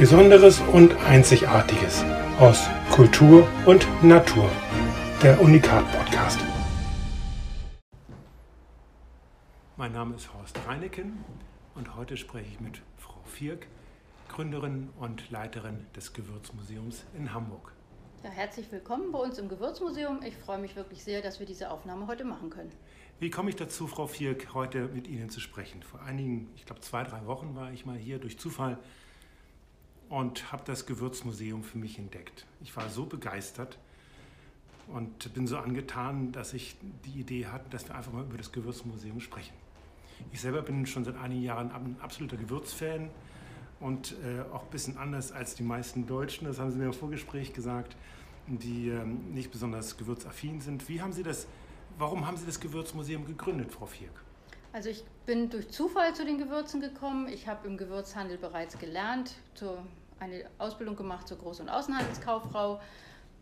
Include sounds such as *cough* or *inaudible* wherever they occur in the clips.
Besonderes und Einzigartiges aus Kultur und Natur. Der Unikat Podcast. Mein Name ist Horst Reineken und heute spreche ich mit Frau Vierk, Gründerin und Leiterin des Gewürzmuseums in Hamburg. Ja, herzlich willkommen bei uns im Gewürzmuseum. Ich freue mich wirklich sehr, dass wir diese Aufnahme heute machen können. Wie komme ich dazu, Frau Vierk, heute mit Ihnen zu sprechen? Vor einigen, ich glaube zwei, drei Wochen war ich mal hier durch Zufall und habe das Gewürzmuseum für mich entdeckt. Ich war so begeistert und bin so angetan, dass ich die Idee hatte, dass wir einfach mal über das Gewürzmuseum sprechen. Ich selber bin schon seit einigen Jahren ein absoluter Gewürzfan und äh, auch ein bisschen anders als die meisten Deutschen, das haben Sie mir im Vorgespräch gesagt, die äh, nicht besonders gewürzaffin sind. Wie haben Sie das, warum haben Sie das Gewürzmuseum gegründet, Frau Vierk? Also ich bin durch Zufall zu den Gewürzen gekommen. Ich habe im Gewürzhandel bereits gelernt, zur eine Ausbildung gemacht zur Groß- und Außenhandelskauffrau.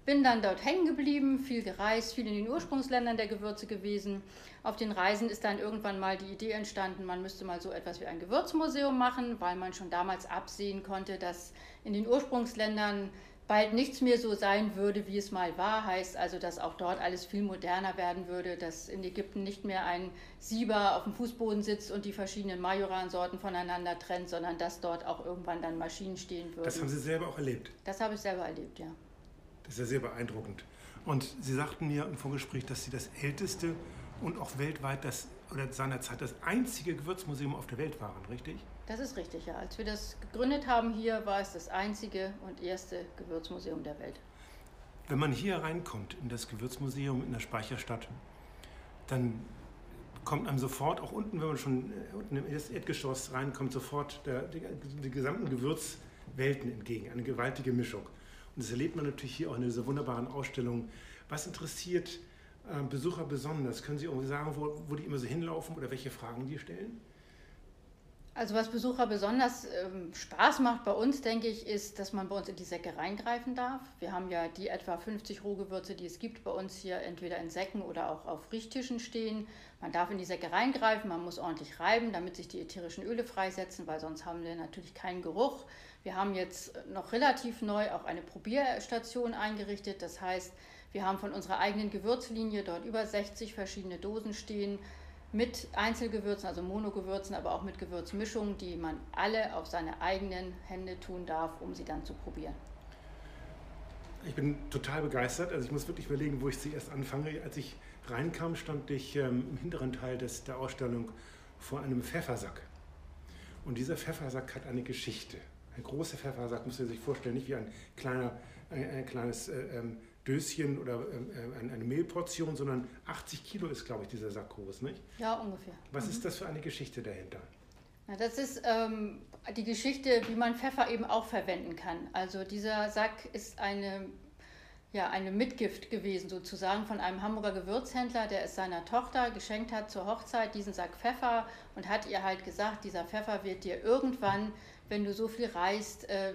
Bin dann dort hängen geblieben, viel gereist, viel in den Ursprungsländern der Gewürze gewesen. Auf den Reisen ist dann irgendwann mal die Idee entstanden, man müsste mal so etwas wie ein Gewürzmuseum machen, weil man schon damals absehen konnte, dass in den Ursprungsländern bald nichts mehr so sein würde, wie es mal war. Heißt also, dass auch dort alles viel moderner werden würde, dass in Ägypten nicht mehr ein Sieber auf dem Fußboden sitzt und die verschiedenen Majoran-Sorten voneinander trennt, sondern dass dort auch irgendwann dann Maschinen stehen würden. Das haben Sie selber auch erlebt? Das habe ich selber erlebt, ja. Das ist ja sehr beeindruckend. Und Sie sagten mir im Vorgespräch, dass Sie das älteste und auch weltweit das oder seinerzeit das einzige Gewürzmuseum auf der Welt waren, richtig? Das ist richtig, ja. Als wir das gegründet haben hier, war es das einzige und erste Gewürzmuseum der Welt. Wenn man hier reinkommt in das Gewürzmuseum in der Speicherstadt, dann kommt einem sofort, auch unten, wenn man schon äh, unten im Erdgeschoss reinkommt, sofort der, die, die gesamten Gewürzwelten entgegen. Eine gewaltige Mischung. Und das erlebt man natürlich hier auch in dieser wunderbaren Ausstellung. Was interessiert äh, Besucher besonders? Können Sie irgendwie sagen, wo, wo die immer so hinlaufen oder welche Fragen die stellen? Also was Besucher besonders ähm, Spaß macht bei uns, denke ich, ist, dass man bei uns in die Säcke reingreifen darf. Wir haben ja die etwa 50 Rohgewürze, die es gibt, bei uns hier entweder in Säcken oder auch auf Riechtischen stehen. Man darf in die Säcke reingreifen, man muss ordentlich reiben, damit sich die ätherischen Öle freisetzen, weil sonst haben wir natürlich keinen Geruch. Wir haben jetzt noch relativ neu auch eine Probierstation eingerichtet. Das heißt, wir haben von unserer eigenen Gewürzlinie dort über 60 verschiedene Dosen stehen mit Einzelgewürzen, also Monogewürzen, aber auch mit Gewürzmischungen, die man alle auf seine eigenen Hände tun darf, um sie dann zu probieren. Ich bin total begeistert. Also ich muss wirklich überlegen, wo ich zuerst anfange. Als ich reinkam, stand ich ähm, im hinteren Teil des, der Ausstellung vor einem Pfeffersack. Und dieser Pfeffersack hat eine Geschichte. Ein großer Pfeffersack, muss man sich vorstellen, nicht wie ein, kleiner, ein, ein kleines äh, ähm, Döschen oder äh, eine Mehlportion, sondern 80 Kilo ist, glaube ich, dieser Sack groß, nicht? Ja, ungefähr. Was mhm. ist das für eine Geschichte dahinter? Na, das ist ähm, die Geschichte, wie man Pfeffer eben auch verwenden kann. Also dieser Sack ist eine, ja, eine Mitgift gewesen sozusagen von einem Hamburger Gewürzhändler, der es seiner Tochter geschenkt hat zur Hochzeit, diesen Sack Pfeffer und hat ihr halt gesagt, dieser Pfeffer wird dir irgendwann, wenn du so viel reist, äh,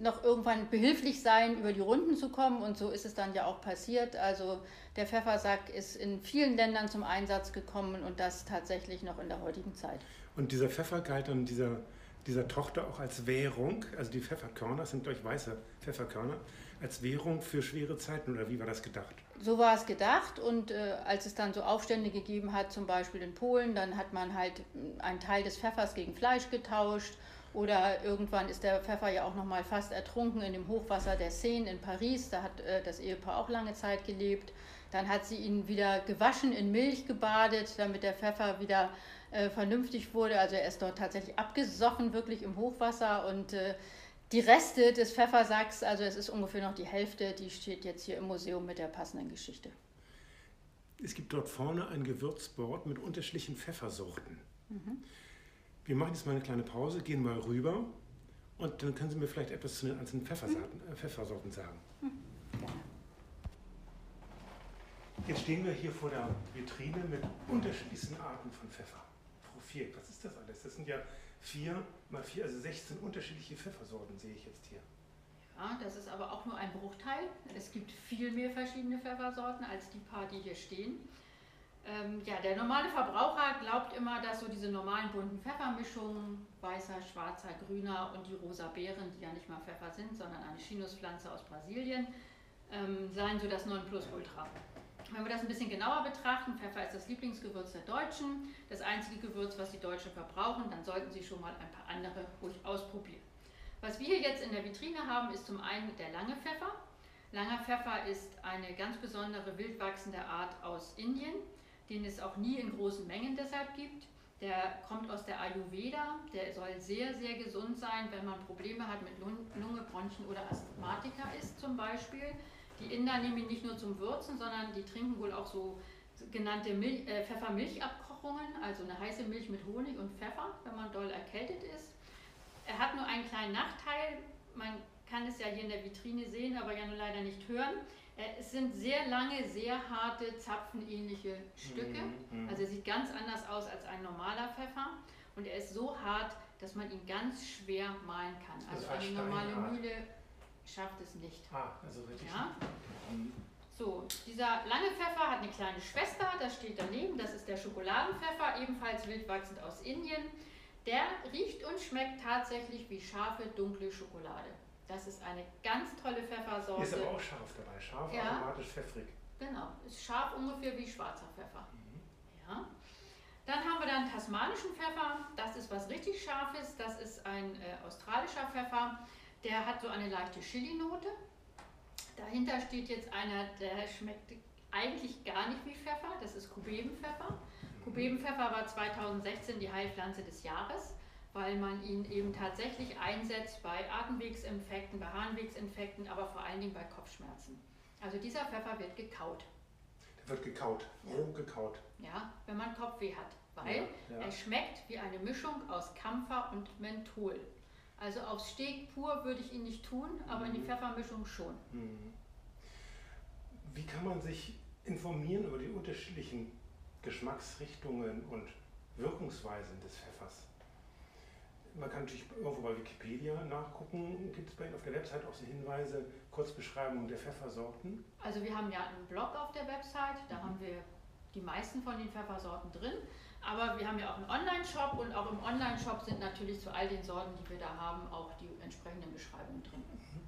noch irgendwann behilflich sein, über die Runden zu kommen. Und so ist es dann ja auch passiert. Also der Pfeffersack ist in vielen Ländern zum Einsatz gekommen und das tatsächlich noch in der heutigen Zeit. Und dieser Pfeffer galt dann dieser, dieser Tochter auch als Währung, also die Pfefferkörner, sind durch weiße Pfefferkörner, als Währung für schwere Zeiten oder wie war das gedacht? So war es gedacht und äh, als es dann so Aufstände gegeben hat, zum Beispiel in Polen, dann hat man halt einen Teil des Pfeffers gegen Fleisch getauscht oder irgendwann ist der Pfeffer ja auch noch mal fast ertrunken in dem Hochwasser der Seine in Paris. Da hat äh, das Ehepaar auch lange Zeit gelebt. Dann hat sie ihn wieder gewaschen, in Milch gebadet, damit der Pfeffer wieder äh, vernünftig wurde. Also er ist dort tatsächlich abgesoffen, wirklich im Hochwasser. Und äh, die Reste des Pfeffersacks, also es ist ungefähr noch die Hälfte, die steht jetzt hier im Museum mit der passenden Geschichte. Es gibt dort vorne ein Gewürzboard mit unterschiedlichen Pfeffersorten. Mhm. Wir machen jetzt mal eine kleine Pause, gehen mal rüber und dann können Sie mir vielleicht etwas zu den einzelnen Pfeffersorten, äh, Pfeffersorten sagen. Jetzt stehen wir hier vor der Vitrine mit unterschiedlichsten Arten von Pfeffer. Vieck, was ist das alles? Das sind ja vier mal vier, also 16 unterschiedliche Pfeffersorten, sehe ich jetzt hier. Ja, das ist aber auch nur ein Bruchteil. Es gibt viel mehr verschiedene Pfeffersorten als die paar, die hier stehen. Ähm, ja, der normale Verbraucher glaubt immer, dass so diese normalen bunten Pfeffermischungen, weißer, schwarzer, grüner und die rosa Beeren, die ja nicht mal Pfeffer sind, sondern eine Chinuspflanze aus Brasilien, ähm, seien so das Nonplusultra. Wenn wir das ein bisschen genauer betrachten, Pfeffer ist das Lieblingsgewürz der Deutschen, das einzige Gewürz, was die Deutschen verbrauchen, dann sollten Sie schon mal ein paar andere ruhig ausprobieren. Was wir hier jetzt in der Vitrine haben, ist zum einen der lange Pfeffer. Langer Pfeffer ist eine ganz besondere wildwachsende Art aus Indien den es auch nie in großen Mengen deshalb gibt. Der kommt aus der Ayurveda, der soll sehr, sehr gesund sein, wenn man Probleme hat mit Lunge, Bronchien oder Asthmatiker ist zum Beispiel. Die Inder nehmen ihn nicht nur zum Würzen, sondern die trinken wohl auch so genannte Milch, äh, Pfeffermilchabkochungen, also eine heiße Milch mit Honig und Pfeffer, wenn man doll erkältet ist. Er hat nur einen kleinen Nachteil, man kann es ja hier in der Vitrine sehen, aber ja nur leider nicht hören. Äh, es sind sehr lange, sehr harte, zapfenähnliche Stücke. Mhm, mhm. Also er sieht ganz anders aus als ein normaler Pfeffer. Und er ist so hart, dass man ihn ganz schwer mahlen kann. Also eine normale Mühle schafft es nicht. Ah, also richtig. Ja? So, dieser lange Pfeffer hat eine kleine Schwester, das steht daneben, das ist der Schokoladenpfeffer, ebenfalls wildwachsend aus Indien. Der riecht und schmeckt tatsächlich wie scharfe, dunkle Schokolade. Das ist eine ganz tolle Pfeffersorte. Ist aber auch scharf dabei, scharf, ja. aromatisch, pfeffrig. Genau, ist scharf ungefähr wie schwarzer Pfeffer. Mhm. Ja. Dann haben wir dann tasmanischen Pfeffer. Das ist was richtig Scharfes. Das ist ein äh, australischer Pfeffer. Der hat so eine leichte Chili-Note. Dahinter steht jetzt einer, der schmeckt eigentlich gar nicht wie Pfeffer. Das ist Kubebenpfeffer. Mhm. Kubebenpfeffer war 2016 die Heilpflanze des Jahres weil man ihn eben tatsächlich einsetzt bei Atemwegsinfekten, bei Harnwegsinfekten, aber vor allen Dingen bei Kopfschmerzen. Also dieser Pfeffer wird gekaut. Der wird gekaut, roh gekaut. Ja, wenn man Kopfweh hat, weil ja, ja. er schmeckt wie eine Mischung aus Kampfer und Menthol. Also aufs Steg pur würde ich ihn nicht tun, aber mhm. in die mhm. Pfeffermischung schon. Mhm. Wie kann man sich informieren über die unterschiedlichen Geschmacksrichtungen und Wirkungsweisen des Pfeffers? Man kann natürlich irgendwo bei Wikipedia nachgucken. Gibt es bei Ihnen auf der Website auch so Hinweise, Kurzbeschreibung der Pfeffersorten? Also wir haben ja einen Blog auf der Website, da mhm. haben wir die meisten von den Pfeffersorten drin. Aber wir haben ja auch einen Online-Shop und auch im Online-Shop sind natürlich zu all den Sorten, die wir da haben, auch die entsprechenden Beschreibungen drin. Mhm.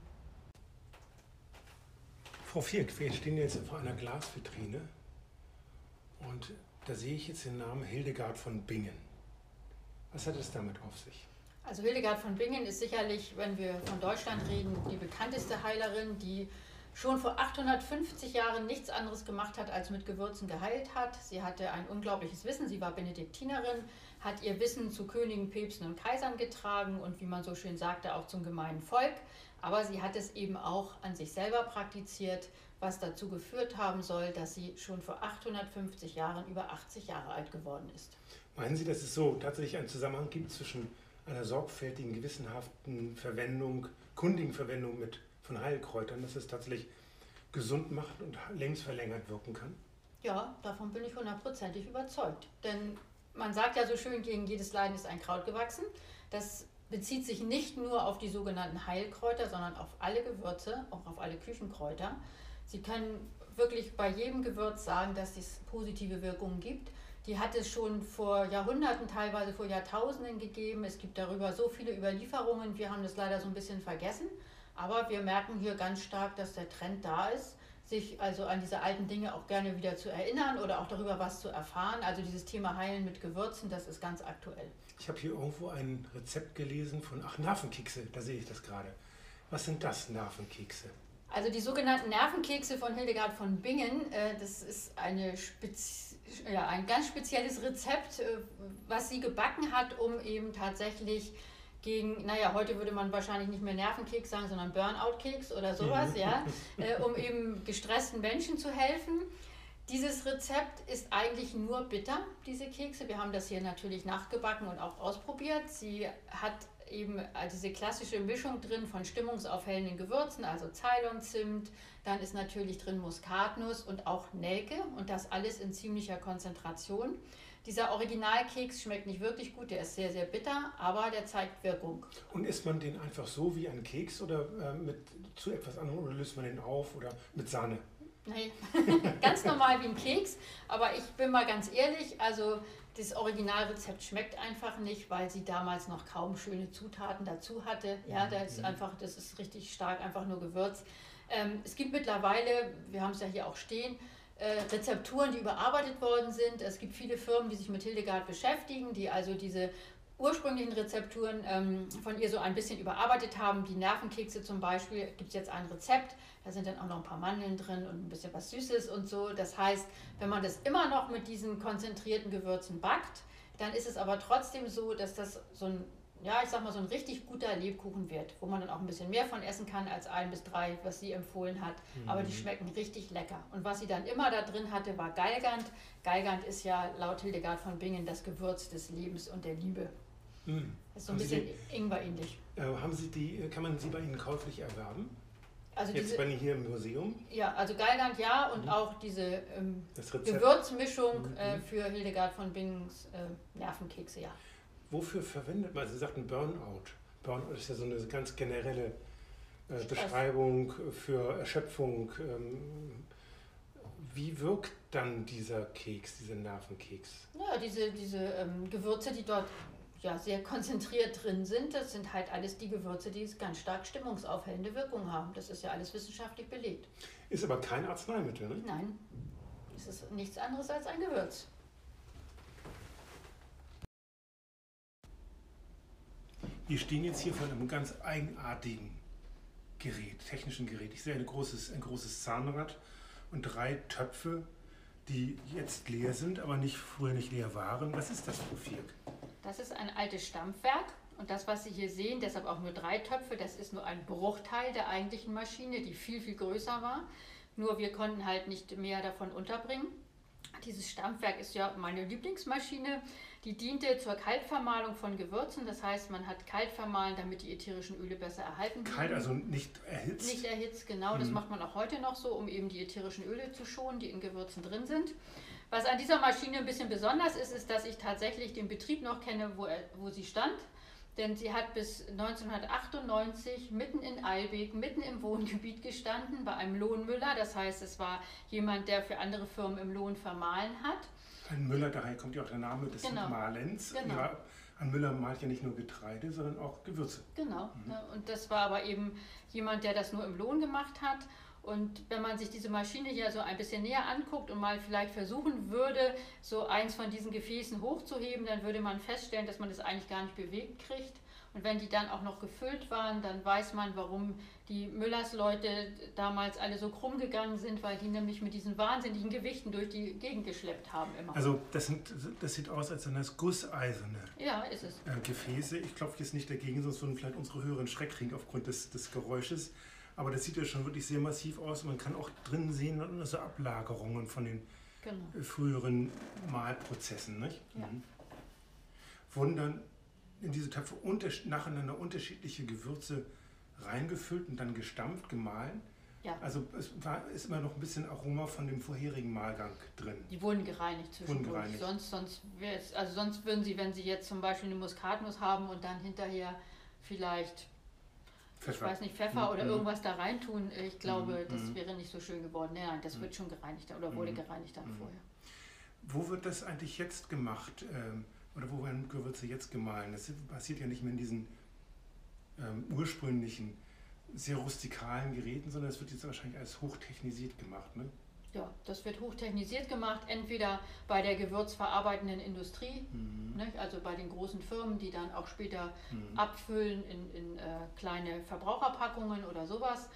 Frau Vierk, wir stehen jetzt vor einer Glasvitrine und da sehe ich jetzt den Namen Hildegard von Bingen. Was hat es damit auf sich? Also Hildegard von Bingen ist sicherlich, wenn wir von Deutschland reden, die bekannteste Heilerin, die schon vor 850 Jahren nichts anderes gemacht hat, als mit Gewürzen geheilt hat. Sie hatte ein unglaubliches Wissen, sie war Benediktinerin, hat ihr Wissen zu Königen, Päpsten und Kaisern getragen und wie man so schön sagte, auch zum gemeinen Volk. Aber sie hat es eben auch an sich selber praktiziert, was dazu geführt haben soll, dass sie schon vor 850 Jahren über 80 Jahre alt geworden ist. Meinen Sie, dass es so tatsächlich einen Zusammenhang gibt zwischen einer sorgfältigen, gewissenhaften Verwendung, kundigen Verwendung mit, von Heilkräutern, dass es tatsächlich gesund macht und lebensverlängert wirken kann? Ja, davon bin ich hundertprozentig überzeugt. Denn man sagt ja so schön, gegen jedes Leiden ist ein Kraut gewachsen. Das bezieht sich nicht nur auf die sogenannten Heilkräuter, sondern auf alle Gewürze, auch auf alle Küchenkräuter. Sie können wirklich bei jedem Gewürz sagen, dass es positive Wirkungen gibt die hat es schon vor Jahrhunderten, teilweise vor Jahrtausenden gegeben. Es gibt darüber so viele Überlieferungen. Wir haben das leider so ein bisschen vergessen. Aber wir merken hier ganz stark, dass der Trend da ist, sich also an diese alten Dinge auch gerne wieder zu erinnern oder auch darüber was zu erfahren. Also dieses Thema Heilen mit Gewürzen, das ist ganz aktuell. Ich habe hier irgendwo ein Rezept gelesen von, ach, Nervenkekse, da sehe ich das gerade. Was sind das, Nervenkekse? Also die sogenannten Nervenkekse von Hildegard von Bingen, äh, das ist eine ja, ein ganz spezielles Rezept, äh, was sie gebacken hat, um eben tatsächlich gegen, naja, heute würde man wahrscheinlich nicht mehr Nervenkeks sagen, sondern Burnout-Keks oder sowas, mhm. ja, *laughs* äh, um eben gestressten Menschen zu helfen. Dieses Rezept ist eigentlich nur bitter, diese Kekse. Wir haben das hier natürlich nachgebacken und auch ausprobiert. Sie hat eben diese klassische Mischung drin von stimmungsaufhellenden Gewürzen, also Ceylon-Zimt, dann ist natürlich drin Muskatnuss und auch Nelke und das alles in ziemlicher Konzentration. Dieser Originalkeks schmeckt nicht wirklich gut, der ist sehr, sehr bitter, aber der zeigt Wirkung. Und isst man den einfach so wie ein Keks oder äh, mit zu etwas anderem oder löst man den auf oder mit Sahne? Nee, *laughs* ganz normal wie ein Keks. Aber ich bin mal ganz ehrlich, also das Originalrezept schmeckt einfach nicht, weil sie damals noch kaum schöne Zutaten dazu hatte. Ja, das ist mhm. einfach, das ist richtig stark, einfach nur Gewürz. Ähm, es gibt mittlerweile, wir haben es ja hier auch stehen, äh, Rezepturen, die überarbeitet worden sind. Es gibt viele Firmen, die sich mit Hildegard beschäftigen, die also diese ursprünglichen Rezepturen ähm, von ihr so ein bisschen überarbeitet haben. Die Nervenkekse zum Beispiel gibt es jetzt ein Rezept, da sind dann auch noch ein paar Mandeln drin und ein bisschen was Süßes und so. Das heißt, wenn man das immer noch mit diesen konzentrierten Gewürzen backt, dann ist es aber trotzdem so, dass das so ein, ja, ich sag mal, so ein richtig guter Lebkuchen wird, wo man dann auch ein bisschen mehr von essen kann als ein bis drei, was sie empfohlen hat. Mhm. Aber die schmecken richtig lecker. Und was sie dann immer da drin hatte, war Galgant. Galgant ist ja laut Hildegard von Bingen das Gewürz des Lebens und der Liebe. Mhm. Ist so ein haben bisschen Ingwer-ähnlich. Äh, haben Sie die, äh, kann man sie bei Ihnen käuflich erwerben? Also Jetzt diese, bei Ihnen hier im Museum? Ja, also Geiland ja und mhm. auch diese ähm, Gewürzmischung mhm. äh, für Hildegard von Bings äh, Nervenkekse, ja. Wofür verwendet man? Sie sagten Burnout. Burnout ist ja so eine ganz generelle äh, Beschreibung für Erschöpfung. Ähm, wie wirkt dann dieser Keks, dieser Nervenkeks? Ja, diese, diese ähm, Gewürze, die dort ja, sehr konzentriert drin sind, das sind halt alles die Gewürze, die ganz stark stimmungsaufhellende Wirkung haben. Das ist ja alles wissenschaftlich belegt. Ist aber kein Arzneimittel, ne? Nein, es ist nichts anderes als ein Gewürz. Wir stehen jetzt hier vor einem ganz eigenartigen Gerät, technischen Gerät. Ich sehe ein großes, ein großes Zahnrad und drei Töpfe, die jetzt leer sind, aber nicht früher nicht leer waren. Was ist das, Vierk? Das ist ein altes Stampfwerk und das, was Sie hier sehen, deshalb auch nur drei Töpfe, das ist nur ein Bruchteil der eigentlichen Maschine, die viel, viel größer war. Nur wir konnten halt nicht mehr davon unterbringen. Dieses Stampfwerk ist ja meine Lieblingsmaschine. Die diente zur Kaltvermahlung von Gewürzen. Das heißt, man hat kalt vermahlen, damit die ätherischen Öle besser erhalten werden. Kalt, also nicht erhitzt? Nicht erhitzt, genau. Mhm. Das macht man auch heute noch so, um eben die ätherischen Öle zu schonen, die in Gewürzen drin sind. Was an dieser Maschine ein bisschen besonders ist, ist, dass ich tatsächlich den Betrieb noch kenne, wo, er, wo sie stand. Denn sie hat bis 1998 mitten in Eilbek, mitten im Wohngebiet gestanden, bei einem Lohnmüller. Das heißt, es war jemand, der für andere Firmen im Lohn vermahlen hat. Ein Müller, daher kommt ja auch der Name des genau. Mahlens. Genau. Ja, ein Müller malt ja nicht nur Getreide, sondern auch Gewürze. Genau. Mhm. Und das war aber eben jemand, der das nur im Lohn gemacht hat. Und wenn man sich diese Maschine hier so ein bisschen näher anguckt und mal vielleicht versuchen würde, so eins von diesen Gefäßen hochzuheben, dann würde man feststellen, dass man das eigentlich gar nicht bewegt kriegt. Und wenn die dann auch noch gefüllt waren, dann weiß man, warum die Müllers-Leute damals alle so krumm gegangen sind, weil die nämlich mit diesen wahnsinnigen Gewichten durch die Gegend geschleppt haben immer. Also das, sind, das sieht aus, als sind das gusseiserne ja, ist es. Äh, Gefäße. Ich klopfe jetzt nicht dagegen, sonst würden vielleicht unsere Hörer einen Schreck kriegen aufgrund des, des Geräusches. Aber das sieht ja schon wirklich sehr massiv aus. Man kann auch drin sehen, also Ablagerungen von den genau. Äh, früheren Malprozessen. Nicht? Ja. Mhm. Wurden dann in diese Töpfe unter, nacheinander unterschiedliche Gewürze reingefüllt und dann gestampft, gemahlen. Ja. Also es war, ist immer noch ein bisschen Aroma von dem vorherigen Mahlgang drin. Die wurden gereinigt zwischendurch. Wurden gereinigt. Sonst, sonst, also sonst würden sie, wenn sie jetzt zum Beispiel eine Muskatnuss haben und dann hinterher vielleicht Pfeffer. ich weiß nicht, Pfeffer oder mhm. irgendwas da reintun, ich glaube, mhm. das mhm. wäre nicht so schön geworden. Nein, das wird schon gereinigt oder wurde gereinigt dann vorher. Wo wird das eigentlich jetzt gemacht? Ähm, oder wo werden Gewürze jetzt gemahlen? Das passiert ja nicht mehr in diesen ähm, ursprünglichen, sehr rustikalen Geräten, sondern es wird jetzt wahrscheinlich als hochtechnisiert gemacht. Ne? Ja, das wird hochtechnisiert gemacht, entweder bei der gewürzverarbeitenden Industrie, mhm. ne, also bei den großen Firmen, die dann auch später mhm. abfüllen in, in äh, kleine Verbraucherpackungen oder sowas,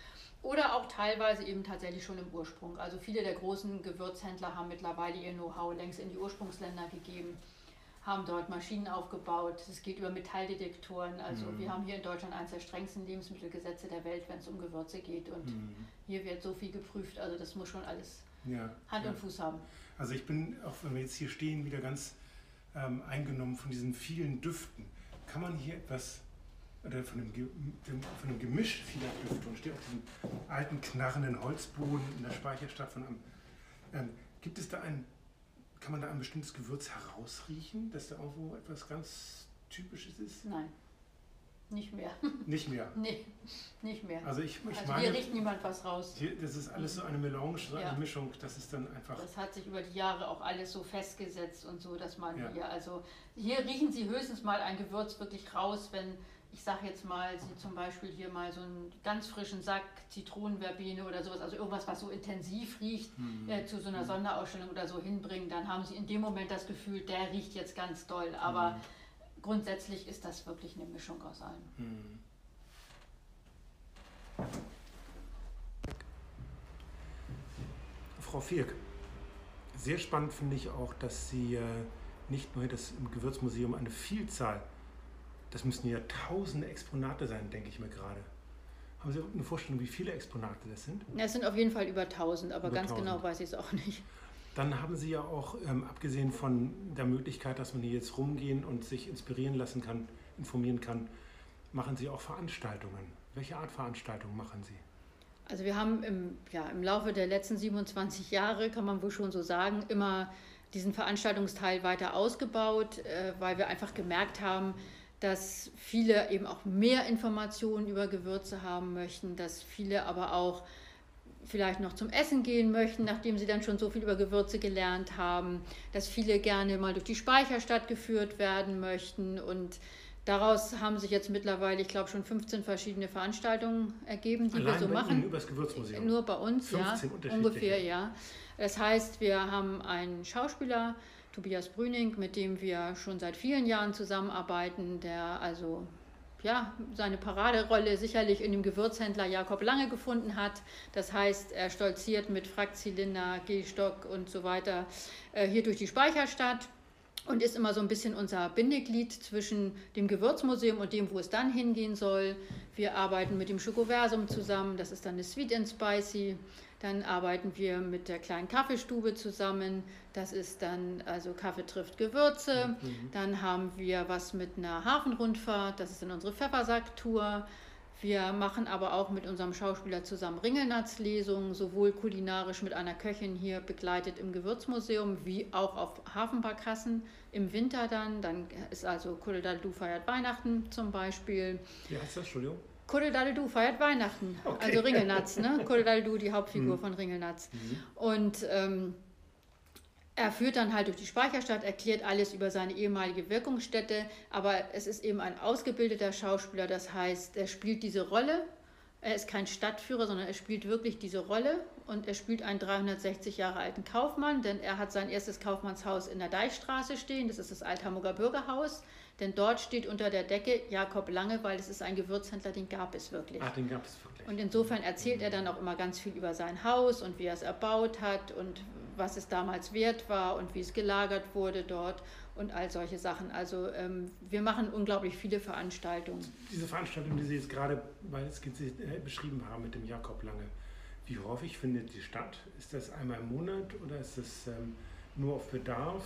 oder auch teilweise eben tatsächlich schon im Ursprung. Also viele der großen Gewürzhändler haben mittlerweile ihr Know-how längst in die Ursprungsländer gegeben, haben dort Maschinen aufgebaut. Es geht über Metalldetektoren. Also mhm. wir haben hier in Deutschland eines der strengsten Lebensmittelgesetze der Welt, wenn es um Gewürze geht. Und mhm. hier wird so viel geprüft. Also das muss schon alles ja, Hand ja. und Fuß haben. Also ich bin, auch wenn wir jetzt hier stehen, wieder ganz ähm, eingenommen von diesen vielen Düften. Kann man hier etwas oder von dem, von dem Gemisch vieler Düfte und steht auf diesem alten knarrenden Holzboden in der Speicherstadt von einem, ähm, gibt es da ein, kann man da ein bestimmtes Gewürz herausriechen, dass da irgendwo etwas ganz Typisches ist? Nein. Nicht mehr. *laughs* Nicht mehr? Nee, nicht mehr. Also ich, ich also meine... hier riecht niemand was raus. Hier, das ist alles so eine Melange, so Ja. eine Mischung, das ist dann einfach... Das hat sich über die Jahre auch alles so festgesetzt und so, dass man Ja. hier, also hier riechen Sie höchstens mal ein Gewürz wirklich raus, wenn, ich sage jetzt mal, Sie zum Beispiel hier mal so einen ganz frischen Sack Zitronenverbene oder sowas, also irgendwas, was so intensiv riecht, Mhm. äh, zu so einer Sonderausstellung oder so hinbringen, dann haben Sie in dem Moment das Gefühl, der riecht jetzt ganz doll. Aber Mhm. grundsätzlich ist das wirklich eine Mischung aus allem. Mhm. Frau Vierk, sehr spannend finde ich auch, dass Sie äh, nicht nur das im Gewürzmuseum eine Vielzahl, das müssen ja tausende Exponate sein, denke ich mir gerade. Haben Sie eine Vorstellung, wie viele Exponate das sind? Ja, Es sind auf jeden Fall über 1000, aber Über ganz 1000. genau weiß ich es auch nicht. Dann haben Sie ja auch, ähm, abgesehen von der Möglichkeit, dass man hier jetzt rumgehen und sich inspirieren lassen kann, informieren kann, machen Sie auch Veranstaltungen. Welche Art Veranstaltungen machen Sie? Also wir haben im, ja, im Laufe der letzten 27 Jahre, kann man wohl schon so sagen, immer diesen Veranstaltungsteil weiter ausgebaut, äh, weil wir einfach gemerkt haben, dass viele eben auch mehr Informationen über Gewürze haben möchten, dass viele aber auch vielleicht noch zum Essen gehen möchten, nachdem sie dann schon so viel über Gewürze gelernt haben, dass viele gerne mal durch die Speicherstadt geführt werden möchten und daraus haben sich jetzt mittlerweile, ich glaube, schon 15 verschiedene Veranstaltungen ergeben, die wir Allein so bei machen. Ihnen über das Gewürzmuseum. Nur bei uns, ja, 15 unterschiedliche. ungefähr, ja. Das heißt, wir haben einen Schauspieler, Tobias Brüning, mit dem wir schon seit vielen Jahren zusammenarbeiten, der also ja, seine Paraderolle sicherlich in dem Gewürzhändler Jakob Lange gefunden hat. Das heißt, er stolziert mit Frackzylinder, Gehstock und so weiter äh, hier durch die Speicherstadt und ist immer so ein bisschen unser Bindeglied zwischen dem Gewürzmuseum und dem, wo es dann hingehen soll. Wir arbeiten mit dem Schokoversum zusammen, das ist dann eine Sweet and Spicy. Dann arbeiten wir mit der kleinen Kaffeestube zusammen, das ist dann also Kaffee trifft Gewürze. Dann haben wir was mit einer Hafenrundfahrt, das ist dann unsere Pfeffersacktour. Wir machen aber auch mit unserem Schauspieler zusammen Ringelnatzlesungen, sowohl kulinarisch mit einer Köchin hier begleitet im Gewürzmuseum, wie auch auf Hafenbarkassen im Winter dann. Dann ist also Kudeldaldu feiert Weihnachten zum Beispiel. Wie heißt das? Entschuldigung? Kudeldaldu feiert Weihnachten, Okay. also Ringelnatz, ne? Kudeldaldu, die Hauptfigur von Ringelnatz. Und ähm, er führt dann halt durch die Speicherstadt, erklärt alles über seine ehemalige Wirkungsstätte, aber es ist eben ein ausgebildeter Schauspieler, das heißt, er spielt diese Rolle. Er ist kein Stadtführer, sondern er spielt wirklich diese Rolle und er spielt einen 360 Jahre alten Kaufmann, denn er hat sein erstes Kaufmannshaus in der Deichstraße stehen, das ist das Althamburger Bürgerhaus, denn dort steht unter der Decke Jakob Lange, weil es ist ein Gewürzhändler, den gab es wirklich. Ach, den gab es wirklich. Und insofern erzählt er dann auch immer ganz viel über sein Haus und wie er es erbaut hat und was es damals wert war und wie es gelagert wurde dort und all solche Sachen. Also ähm, wir machen unglaublich viele Veranstaltungen. Diese Veranstaltung, die Sie jetzt gerade äh, beschrieben haben mit dem Jakob Lange, wie häufig findet die statt? Ist das einmal im Monat oder ist das ähm, nur auf Bedarf?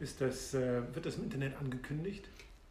Ist das, äh, wird das im Internet angekündigt?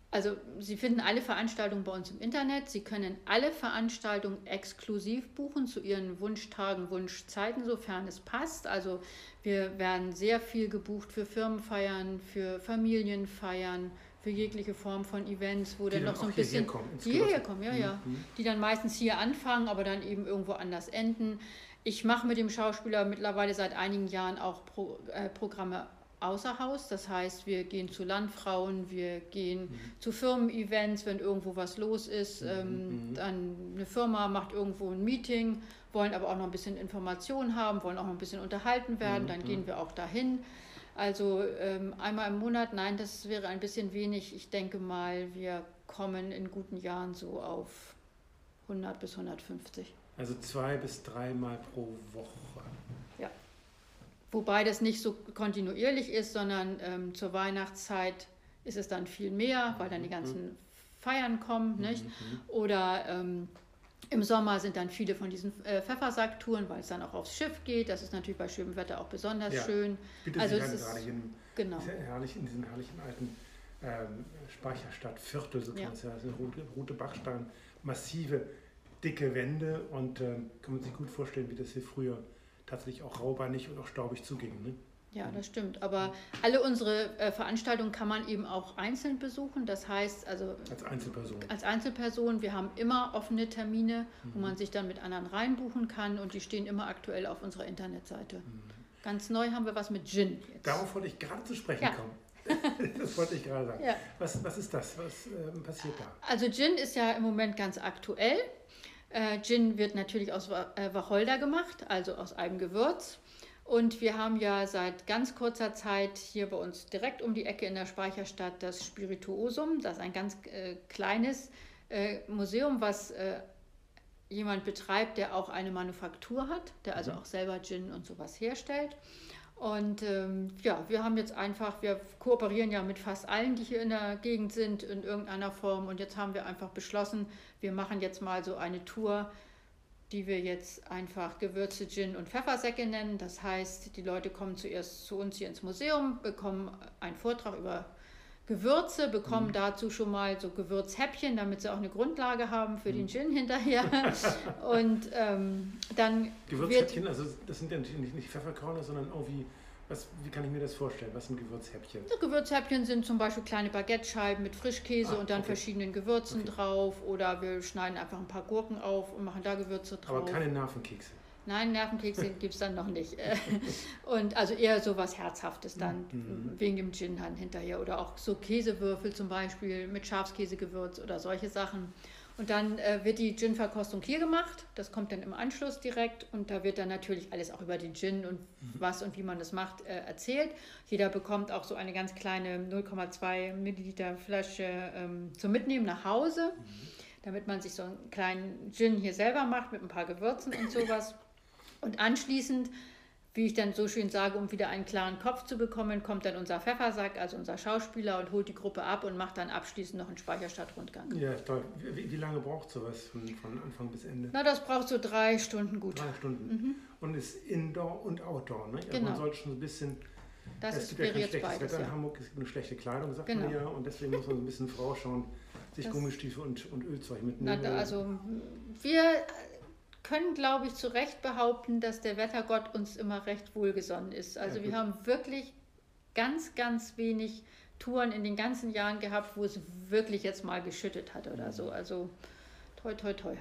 Also Sie finden alle Veranstaltungen bei uns im Internet. Sie können alle Veranstaltungen exklusiv buchen zu Ihren Wunschtagen, Wunschzeiten, sofern es passt. Also wir werden sehr viel gebucht für Firmenfeiern, für Familienfeiern, für jegliche Form von Events, wo Die dann noch so ein bisschen kommen, hierher kommen, ja, ja, Mhm. die dann meistens hier anfangen, aber dann eben irgendwo anders enden. Ich mache mit dem Schauspieler mittlerweile seit einigen Jahren auch Pro, äh, Programme außer Haus. Das heißt, wir gehen zu Landfrauen, wir gehen zu Firmen-Events, wenn irgendwo was los ist. Ähm, mhm. Dann eine Firma macht irgendwo ein Meeting, wollen aber auch noch ein bisschen Informationen haben, wollen auch noch ein bisschen unterhalten werden, Mhm, dann mhm. gehen wir auch dahin. Also ähm, einmal im Monat, nein, das wäre ein bisschen wenig. Ich denke mal, wir kommen in guten Jahren so auf 100 bis 150. Also zwei bis dreimal pro Woche. Wobei das nicht so kontinuierlich ist, sondern ähm, zur Weihnachtszeit ist es dann viel mehr, weil dann die ganzen Feiern kommen. Nicht? Mhm. Oder ähm, im Sommer sind dann viele von diesen äh, Pfeffersacktouren, weil es dann auch aufs Schiff geht. Das ist natürlich bei schönem Wetter auch besonders Ja. schön. Bietet Also es ist- in, Genau. herrlich, in diesem herrlichen alten ähm, Speicherstadtviertel, so kann Ja. es ja, also rote, rote Bachstein, massive, dicke Wände und ähm, kann man sich gut vorstellen, wie das hier früher tatsächlich auch raubeinig und auch staubig zuging. Ne? Ja, das stimmt. Aber alle unsere äh, Veranstaltungen kann man eben auch einzeln besuchen. Das heißt, also als Einzelperson. Als Einzelperson. Wir haben immer offene Termine, mhm. wo man sich dann mit anderen reinbuchen kann und die stehen immer aktuell auf unserer Internetseite. Mhm. Ganz neu haben wir was mit Gin. Jetzt. Darauf wollte ich gerade zu sprechen ja. kommen. *laughs* das wollte ich gerade sagen. Ja. Was, was ist das? Was äh, passiert da? Also Gin ist ja im Moment ganz aktuell. Äh, Gin wird natürlich aus äh, Wacholder gemacht, also aus einem Gewürz. Und wir haben ja seit ganz kurzer Zeit hier bei uns direkt um die Ecke in der Speicherstadt das Spirituosum. Das ist ein ganz äh, kleines äh, Museum, was äh, jemand betreibt, der auch eine Manufaktur hat, der also mhm. auch selber Gin und sowas herstellt. Und ähm, ja, wir haben jetzt einfach, wir kooperieren ja mit fast allen, die hier in der Gegend sind, in irgendeiner Form. Und jetzt haben wir einfach beschlossen, wir machen jetzt mal so eine Tour, die wir jetzt einfach Gewürze, Gin und Pfeffersäcke nennen. Das heißt, die Leute kommen zuerst zu uns hier ins Museum, bekommen einen Vortrag über Gewürze, bekommen mhm. dazu schon mal so Gewürzhäppchen, damit sie auch eine Grundlage haben für mhm. den Gin hinterher. *laughs* und ähm, dann. Gewürzhäppchen, also das sind ja nicht, nicht Pfefferkörner, sondern auch wie. Was, wie kann ich mir das vorstellen? Was sind Gewürzhäppchen? Ja, Gewürzhäppchen sind zum Beispiel kleine Baguette-Scheiben mit Frischkäse ah, und dann okay. verschiedenen Gewürzen okay. drauf. Oder wir schneiden einfach ein paar Gurken auf und machen da Gewürze drauf. Aber keine Nervenkekse. Nein, Nervenkekse gibt es dann noch nicht. *laughs* Und also eher so was Herzhaftes dann, mhm. wegen dem Gin dann hinterher. Oder auch so Käsewürfel zum Beispiel mit Schafskäsegewürz oder solche Sachen. Und dann äh, wird die Gin-Verkostung hier gemacht. Das kommt dann im Anschluss direkt. Und da wird dann natürlich alles auch über den Gin und mhm. was und wie man das macht äh, erzählt. Jeder bekommt auch so eine ganz kleine 0,2 Milliliter Flasche ähm, zum Mitnehmen nach Hause. Mhm. Damit man sich so einen kleinen Gin hier selber macht mit ein paar Gewürzen und sowas. Und anschließend, wie ich dann so schön sage, um wieder einen klaren Kopf zu bekommen, kommt dann unser Pfeffersack, also unser Schauspieler, und holt die Gruppe ab und macht dann abschließend noch einen Speicherstadtrundgang. Ja, toll. Wie, wie lange braucht sowas von, von Anfang bis Ende? Na, das braucht so drei Stunden gut. Drei Stunden. Mhm. Und ist Indoor und Outdoor, ne? Genau. Man sollte schon ein bisschen. Das es gibt ja kein schlechtes beides, Wetter in Hamburg, es gibt eine schlechte Kleidung, sagt genau. man ja, und deswegen muss man so ein bisschen vorausschauen, sich das Gummistiefel und, und Ölzeug mitnehmen. Na, also wir können, glaube ich, zu Recht behaupten, dass der Wettergott uns immer recht wohlgesonnen ist. Also ja, wir haben wirklich ganz, ganz wenig Touren in den ganzen Jahren gehabt, wo es wirklich jetzt mal geschüttet hat oder so. Also toi, toi, toi.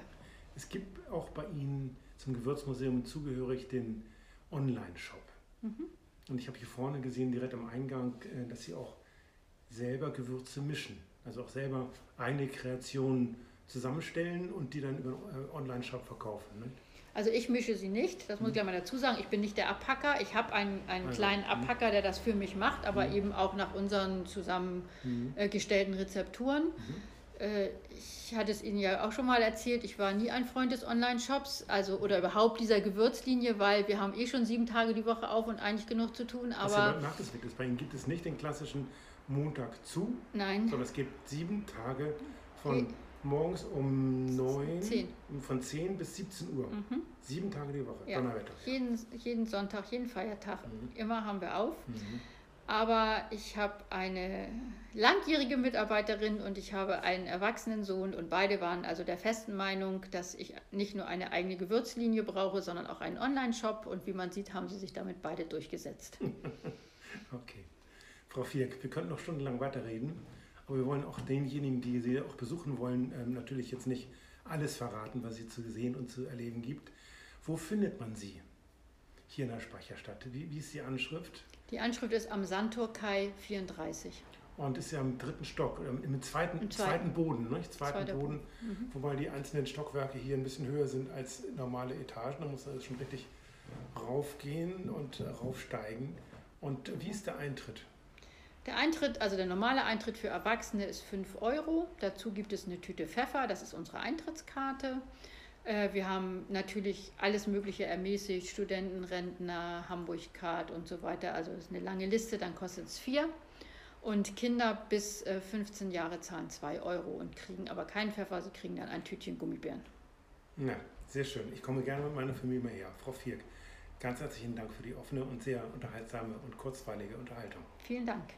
Es gibt auch bei Ihnen zum Gewürzmuseum zugehörig den Online-Shop. Mhm. Und ich habe hier vorne gesehen, direkt am Eingang, äh, dass Sie auch selber Gewürze mischen. Also auch selber eigene Kreationen zusammenstellen und die dann über einen äh, Online-Shop verkaufen. Ne? Also ich mische sie nicht, das muss ich gleich mal dazu sagen. Ich bin nicht der Abpacker. Ich habe einen, einen also, kleinen mhm. Abpacker, der das für mich macht, aber mhm. eben auch nach unseren zusammengestellten mhm. Rezepturen. Mhm. Äh, ich hatte es Ihnen ja auch schon mal erzählt, ich war nie ein Freund des Online-Shops, also oder überhaupt dieser Gewürzlinie, weil wir haben eh schon sieben Tage die Woche auf und eigentlich genug zu tun. Aber es wirklich? Bei Ihnen gibt es nicht den klassischen Montag zu, Nein. sondern es gibt sieben Tage von morgens um 9, 10. von 10 bis 17 Uhr. Mhm. Sieben Tage die Woche, ja. Donnerwetter. Jeden, jeden Sonntag, jeden Feiertag, mhm. immer haben wir auf. Mhm. Aber ich habe eine langjährige Mitarbeiterin und ich habe einen erwachsenen Sohn und beide waren also der festen Meinung, dass ich nicht nur eine eigene Gewürzlinie brauche, sondern auch einen Online-Shop und wie man sieht, haben sie sich damit beide durchgesetzt. *laughs* okay. Frau Vierk, wir könnten noch stundenlang weiterreden. Aber wir wollen auch denjenigen, die Sie auch besuchen wollen, ähm, natürlich jetzt nicht alles verraten, was es zu sehen und zu erleben gibt. Wo findet man Sie hier in der Speicherstadt? Wie, wie ist die Anschrift? Die Anschrift ist am Sandtor Kai 34. Und ist ja im dritten Stock, ähm, im zweiten, Im zweiten. zweiten Boden, ne? zweiten Zweiter Boden, mhm. wobei die einzelnen Stockwerke hier ein bisschen höher sind als normale Etagen. Da muss man schon richtig raufgehen und äh, raufsteigen. Und wie ist der Eintritt? Der Eintritt, also der normale Eintritt für Erwachsene ist 5 Euro. Dazu gibt es eine Tüte Pfeffer, das ist unsere Eintrittskarte. Äh, wir haben natürlich alles Mögliche ermäßigt, Studenten, Rentner, Hamburg-Card und so weiter. Also es ist eine lange Liste, dann kostet es 4. Und Kinder bis 15 äh, Jahre zahlen 2 Euro und kriegen aber keinen Pfeffer, sie kriegen dann ein Tütchen Gummibären. Na, sehr schön. Ich komme gerne mit meiner Familie mal her. Frau Vierk, ganz herzlichen Dank für die offene und sehr unterhaltsame und kurzweilige Unterhaltung. Vielen Dank.